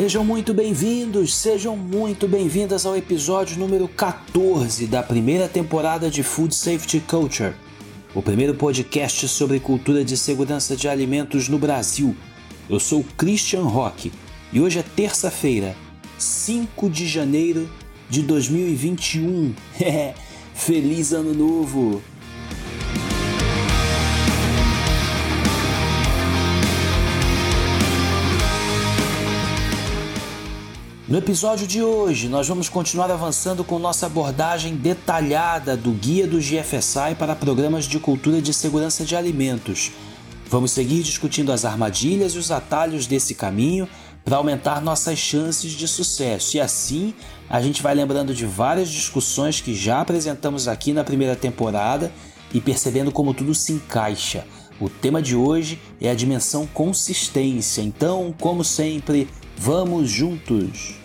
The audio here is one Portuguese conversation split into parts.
Sejam muito bem-vindos, sejam muito bem-vindas ao episódio número 14 da primeira temporada de Food Safety Culture, o primeiro podcast sobre cultura de segurança de alimentos no Brasil. Eu sou Christian Roque e hoje é terça-feira, 5 de janeiro de 2021. Feliz Ano Novo! No episódio de hoje, nós vamos continuar avançando com nossa abordagem detalhada do Guia do GFSI para programas de cultura de segurança de alimentos. Vamos seguir discutindo as armadilhas e os atalhos desse caminho para aumentar nossas chances de sucesso. E assim, a gente vai lembrando de várias discussões que já apresentamos aqui na primeira temporada e percebendo como tudo se encaixa. O tema de hoje é a dimensão consistência. Então, como sempre, vamos juntos!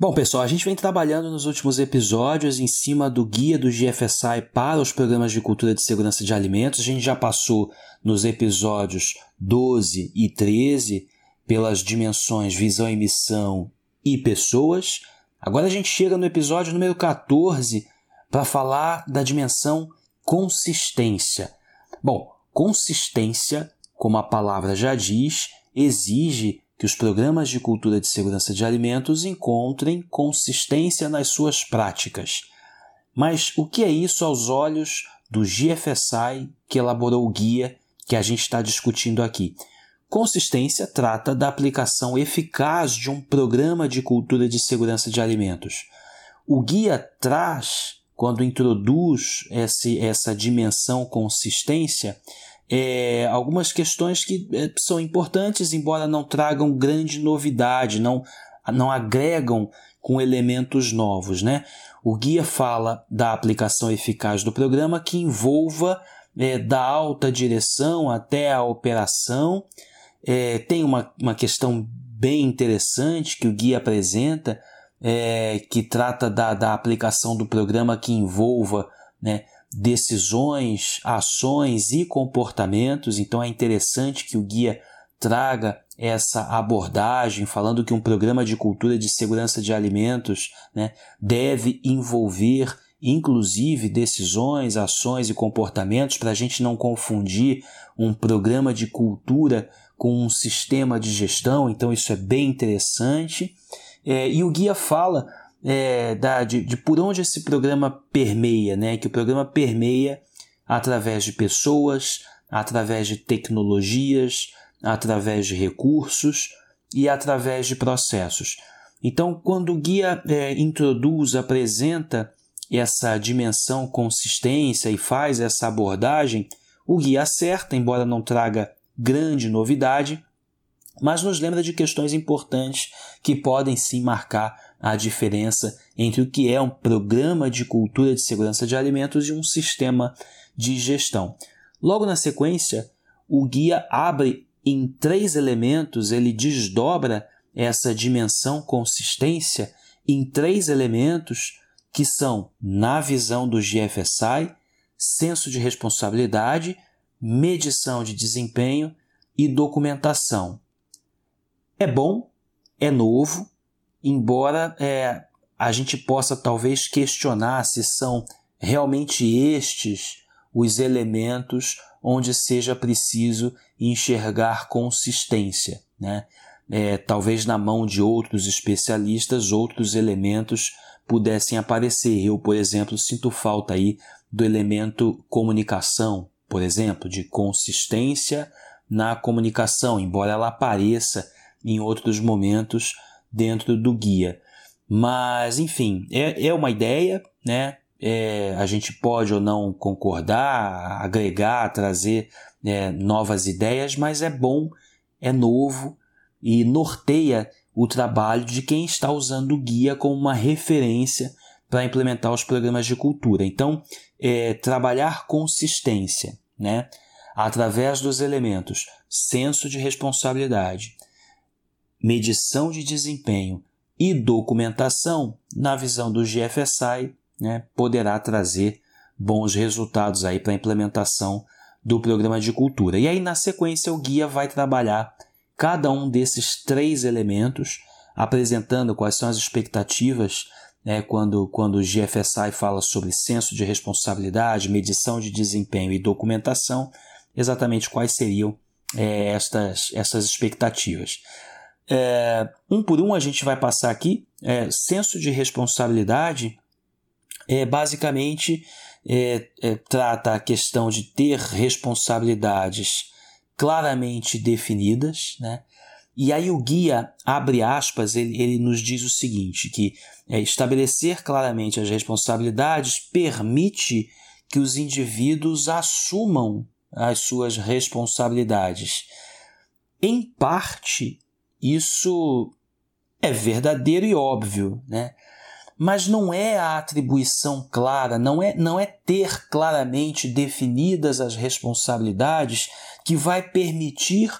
Bom, pessoal, a gente vem trabalhando nos últimos episódios em cima do guia do GFSI para os programas de cultura de segurança de alimentos. A gente já passou nos episódios 12 e 13 pelas dimensões visão e missão e pessoas. Agora a gente chega no episódio número 14 para falar da dimensão consistência. Bom, consistência, como a palavra já diz, exige que os programas de cultura de segurança de alimentos encontrem consistência nas suas práticas. Mas o que é isso aos olhos do GFSI que elaborou o guia que a gente está discutindo aqui? Consistência trata da aplicação eficaz de um programa de cultura de segurança de alimentos. O guia traz, quando introduz esse, essa dimensão consistência, é, algumas questões que é, são importantes, embora não tragam grande novidade, não, não agregam com elementos novos. Né? O guia fala da aplicação eficaz do programa que envolva é, da alta direção até a operação. É, tem uma, uma questão bem interessante que o guia apresenta, é, que trata da, da aplicação do programa que envolva né, decisões, ações e comportamentos. Então é interessante que o guia traga essa abordagem, falando que um programa de cultura de segurança de alimentos né, deve envolver inclusive decisões, ações e comportamentos, para a gente não confundir um programa de cultura com um sistema de gestão. Então, isso é bem interessante. É, e o guia fala é, da, de, de por onde esse programa permeia, né? Que o programa permeia através de pessoas, através de tecnologias, através de recursos e através de processos. Então, quando o guia é, introduz, apresenta essa dimensão consistência e faz essa abordagem, o guia acerta, embora não traga grande novidade, mas nos lembra de questões importantes que podem sim marcar a diferença entre o que é um programa de cultura de segurança de alimentos e um sistema de gestão. Logo na sequência, o guia abre em três elementos, ele desdobra essa dimensão consistência em três elementos que são, na visão do GFSI, senso de responsabilidade, medição de desempenho e documentação. É bom, é novo, embora é, a gente possa talvez questionar se são realmente estes os elementos onde seja preciso enxergar consistência. Né? É, talvez na mão de outros especialistas outros elementos pudessem aparecer. Eu, por exemplo, sinto falta aí do elemento comunicação, por exemplo, de consistência na comunicação, embora ela apareça em outros momentos dentro do guia. Mas, enfim, é, é uma ideia, né? É, a gente pode ou não concordar, agregar, trazer é, novas ideias, mas é bom, é novo e norteia o trabalho de quem está usando o guia como uma referência para implementar os programas de cultura. Então, é, trabalhar consistência, né? através dos elementos senso de responsabilidade, medição de desempenho e documentação, na visão do GFSI, né, poderá trazer bons resultados aí para a implementação do programa de cultura. E aí, na sequência, o guia vai trabalhar cada um desses três elementos, apresentando quais são as expectativas né, quando, quando o GFSI fala sobre senso de responsabilidade, medição de desempenho e documentação, exatamente quais seriam é, estas, essas expectativas. É, um por um a gente vai passar aqui. É, senso de responsabilidade é basicamente é, é, trata a questão de ter responsabilidades claramente definidas, né? E aí o guia, abre aspas, ele, ele nos diz o seguinte, que é, estabelecer claramente as responsabilidades permite que os indivíduos assumam as suas responsabilidades. Em parte, isso é verdadeiro e óbvio, né? mas não é a atribuição clara, não é, não é ter claramente definidas as responsabilidades que vai permitir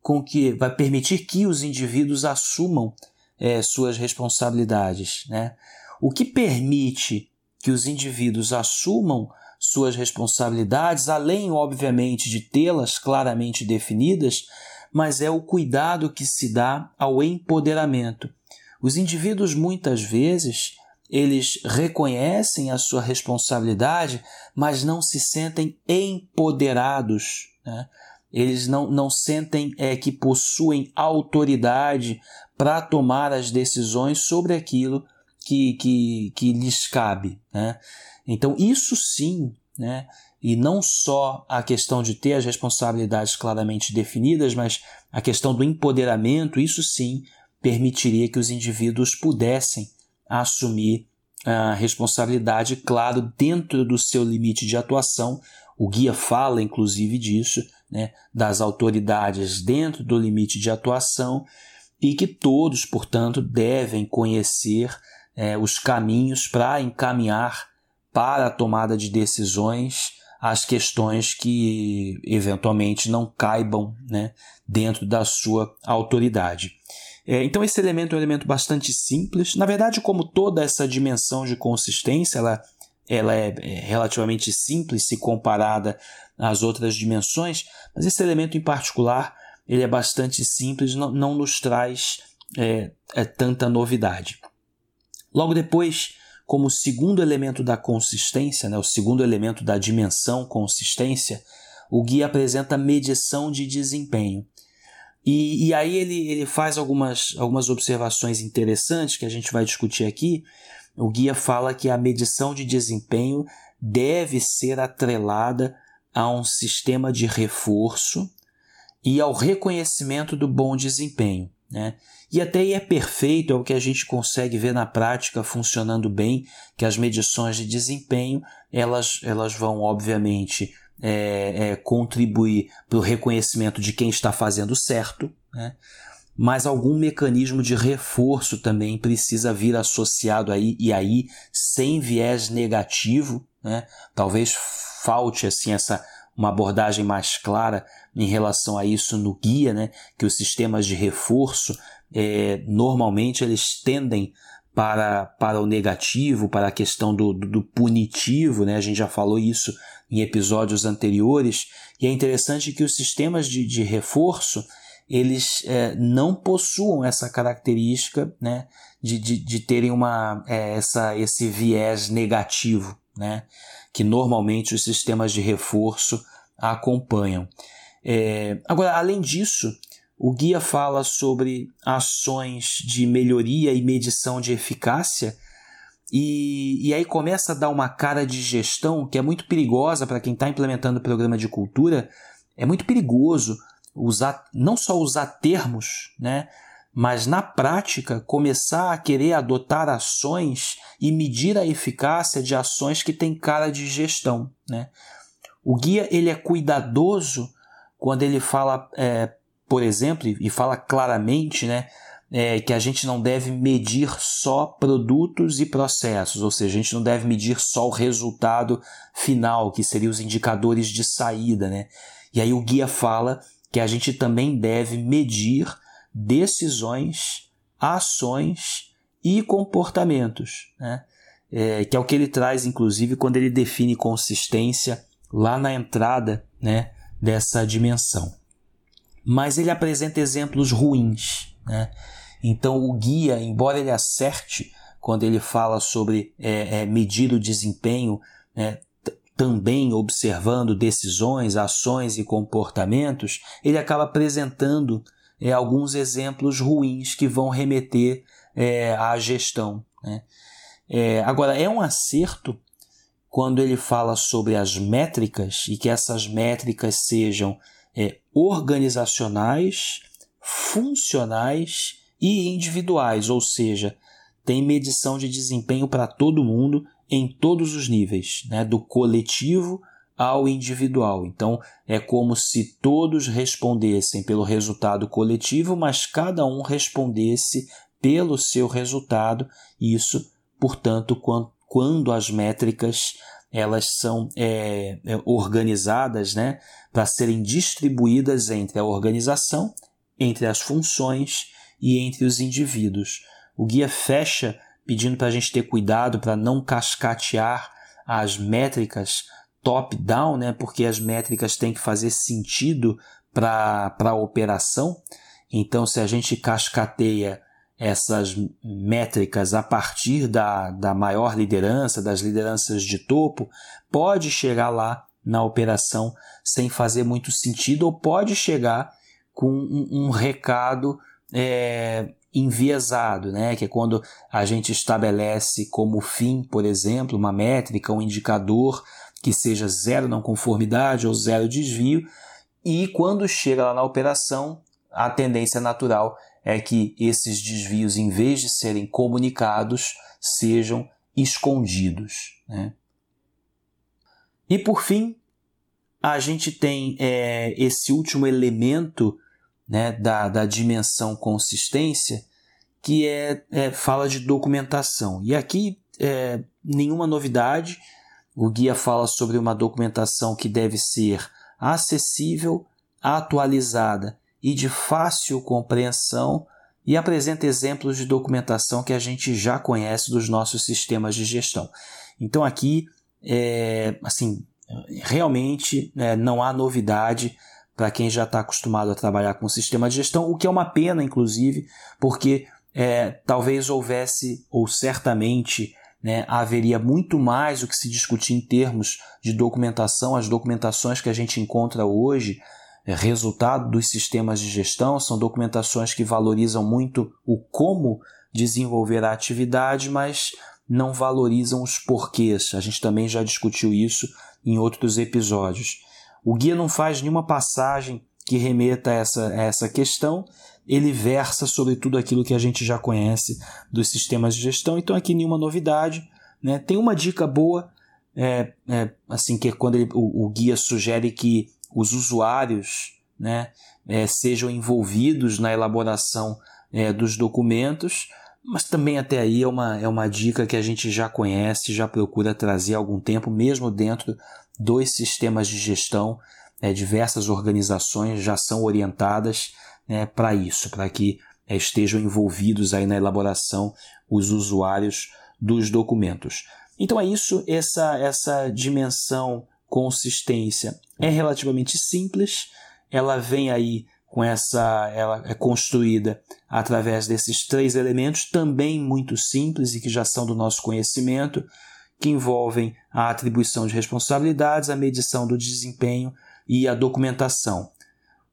com que vai permitir que os indivíduos assumam é, suas responsabilidades. Né? O que permite que os indivíduos assumam suas responsabilidades, além, obviamente, de tê-las claramente definidas, mas é o cuidado que se dá ao empoderamento. Os indivíduos muitas vezes eles reconhecem a sua responsabilidade, mas não se sentem empoderados. Né? Eles não, não sentem é, que possuem autoridade para tomar as decisões sobre aquilo que, que, que lhes cabe. Né? Então, isso sim, né? E não só a questão de ter as responsabilidades claramente definidas, mas a questão do empoderamento, isso sim permitiria que os indivíduos pudessem assumir a responsabilidade, claro, dentro do seu limite de atuação. O guia fala, inclusive, disso, né, das autoridades dentro do limite de atuação e que todos, portanto, devem conhecer é, os caminhos para encaminhar para a tomada de decisões as questões que eventualmente não caibam né, dentro da sua autoridade. É, então esse elemento é um elemento bastante simples. Na verdade, como toda essa dimensão de consistência, ela, ela é, é relativamente simples se comparada às outras dimensões, mas esse elemento em particular ele é bastante simples, não, não nos traz é, é, tanta novidade. Logo depois, como segundo elemento da consistência, né, o segundo elemento da dimensão consistência, o guia apresenta medição de desempenho. E, e aí ele, ele faz algumas, algumas observações interessantes que a gente vai discutir aqui. O guia fala que a medição de desempenho deve ser atrelada a um sistema de reforço e ao reconhecimento do bom desempenho. Né? E até aí é perfeito, é o que a gente consegue ver na prática funcionando bem, que as medições de desempenho elas, elas vão, obviamente, é, é, contribuir para o reconhecimento de quem está fazendo certo, né? mas algum mecanismo de reforço também precisa vir associado aí, e aí sem viés negativo, né? talvez falte assim essa uma abordagem mais clara em relação a isso no guia, né? que os sistemas de reforço é, normalmente eles tendem para, para o negativo, para a questão do, do, do punitivo, né? a gente já falou isso em episódios anteriores, e é interessante que os sistemas de, de reforço eles é, não possuam essa característica né, de, de, de terem uma, é, essa, esse viés negativo, né, que normalmente os sistemas de reforço acompanham. É, agora, além disso, o guia fala sobre ações de melhoria e medição de eficácia e, e aí começa a dar uma cara de gestão que é muito perigosa para quem está implementando o programa de cultura. É muito perigoso usar não só usar termos, né, mas na prática começar a querer adotar ações e medir a eficácia de ações que têm cara de gestão. Né? O guia ele é cuidadoso quando ele fala, é, por exemplo, e fala claramente, né, é, que a gente não deve medir só produtos e processos, ou seja, a gente não deve medir só o resultado final, que seriam os indicadores de saída, né? E aí o guia fala que a gente também deve medir decisões, ações e comportamentos, né? é, que é o que ele traz, inclusive, quando ele define consistência lá na entrada né, dessa dimensão. Mas ele apresenta exemplos ruins. Né? Então, o guia, embora ele acerte quando ele fala sobre é, é, medir o desempenho, né, também observando decisões, ações e comportamentos, ele acaba apresentando é, alguns exemplos ruins que vão remeter é, à gestão. Né? É, agora, é um acerto quando ele fala sobre as métricas e que essas métricas sejam é, organizacionais, funcionais e individuais, ou seja, tem medição de desempenho para todo mundo em todos os níveis, né? do coletivo ao individual. Então, é como se todos respondessem pelo resultado coletivo, mas cada um respondesse pelo seu resultado. Isso, portanto, quando, as métricas elas são é, é, organizadas né, para serem distribuídas entre a organização, entre as funções e entre os indivíduos. O guia fecha pedindo para a gente ter cuidado para não cascatear as métricas top-down, né, porque as métricas têm que fazer sentido para a operação. Então, se a gente cascateia essas métricas a partir da, da maior liderança, das lideranças de topo, pode chegar lá na operação sem fazer muito sentido ou pode chegar com um, um recado é, enviesado, né? que é quando a gente estabelece como fim, por exemplo, uma métrica, um indicador que seja zero não conformidade ou zero desvio, e quando chega lá na operação, a tendência natural é que esses desvios, em vez de serem comunicados, sejam escondidos. Né? E por fim, a gente tem é, esse último elemento né, da, da dimensão consistência, que é, é fala de documentação. E aqui é, nenhuma novidade. O guia fala sobre uma documentação que deve ser acessível, atualizada e de fácil compreensão e apresenta exemplos de documentação que a gente já conhece dos nossos sistemas de gestão. Então aqui, é, assim, realmente é, não há novidade para quem já está acostumado a trabalhar com sistema de gestão, o que é uma pena, inclusive, porque é, talvez houvesse, ou certamente né, haveria muito mais o que se discutir em termos de documentação. As documentações que a gente encontra hoje, é, resultado dos sistemas de gestão, são documentações que valorizam muito o como desenvolver a atividade, mas não valorizam os porquês. A gente também já discutiu isso em outros episódios. O guia não faz nenhuma passagem que remeta a essa, a essa questão, ele versa sobre tudo aquilo que a gente já conhece dos sistemas de gestão, então aqui nenhuma novidade. Né? Tem uma dica boa, é, é, assim que é quando ele, o, o, guia sugere que os usuários né, é, sejam envolvidos na elaboração é, dos documentos, mas também até aí é uma, é uma dica que a gente já conhece, já procura trazer há algum tempo, mesmo dentro dos sistemas de gestão. É, diversas organizações já são orientadas né, para isso, para que é, estejam envolvidos aí na elaboração os usuários dos documentos. Então é isso, essa, essa dimensão consistência é relativamente simples, ela vem aí com essa, ela é construída através desses três elementos, também muito simples e que já são do nosso conhecimento, que envolvem a atribuição de responsabilidades, a medição do desempenho e a documentação.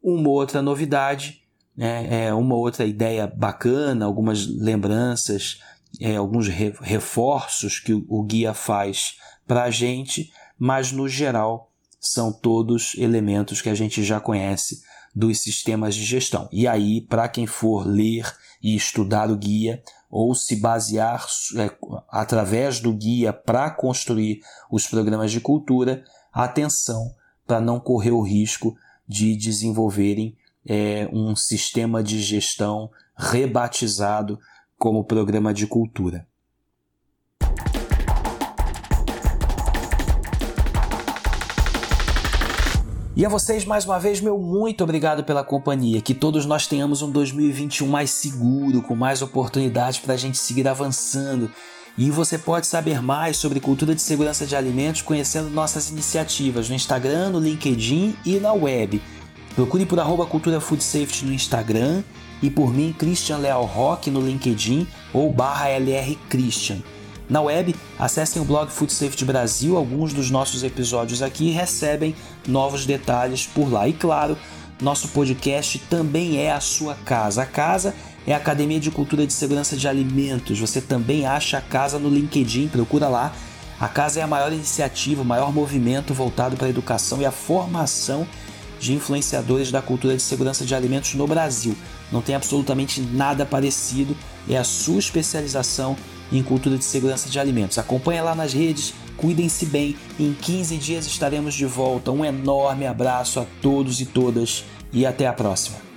Uma outra novidade, né, é uma outra ideia bacana, algumas lembranças, é, alguns reforços que o guia faz para a gente, mas no geral são todos elementos que a gente já conhece dos sistemas de gestão. E aí, para quem for ler e estudar o guia, ou se basear é, através do guia para construir os programas de cultura, atenção para não correr o risco de desenvolverem é, um sistema de gestão rebatizado como programa de cultura. E a vocês, mais uma vez, meu muito obrigado pela companhia. Que todos nós tenhamos um 2021 mais seguro, com mais oportunidades para a gente seguir avançando E você pode saber mais sobre cultura de segurança de alimentos conhecendo nossas iniciativas no Instagram, no LinkedIn e na web. Procure por arroba Cultura Food Safety no Instagram e por mim, Christian Leal Rock no LinkedIn ou barra LR Christian. Na web, acessem o blog Food Safety Brasil, alguns dos nossos episódios aqui recebem novos detalhes por lá. E claro, nosso podcast também é a sua casa. A casa é a Academia de Cultura de Segurança de Alimentos. Você também acha a casa no LinkedIn, procura lá. A casa é a maior iniciativa, o maior movimento voltado para a educação e a formação de influenciadores da cultura de segurança de alimentos no Brasil. Não tem absolutamente nada parecido, é a sua especialização em cultura de segurança de alimentos. Acompanhe lá nas redes, cuidem-se bem. Em 15 dias estaremos de volta. Um enorme abraço a todos e todas e até a próxima.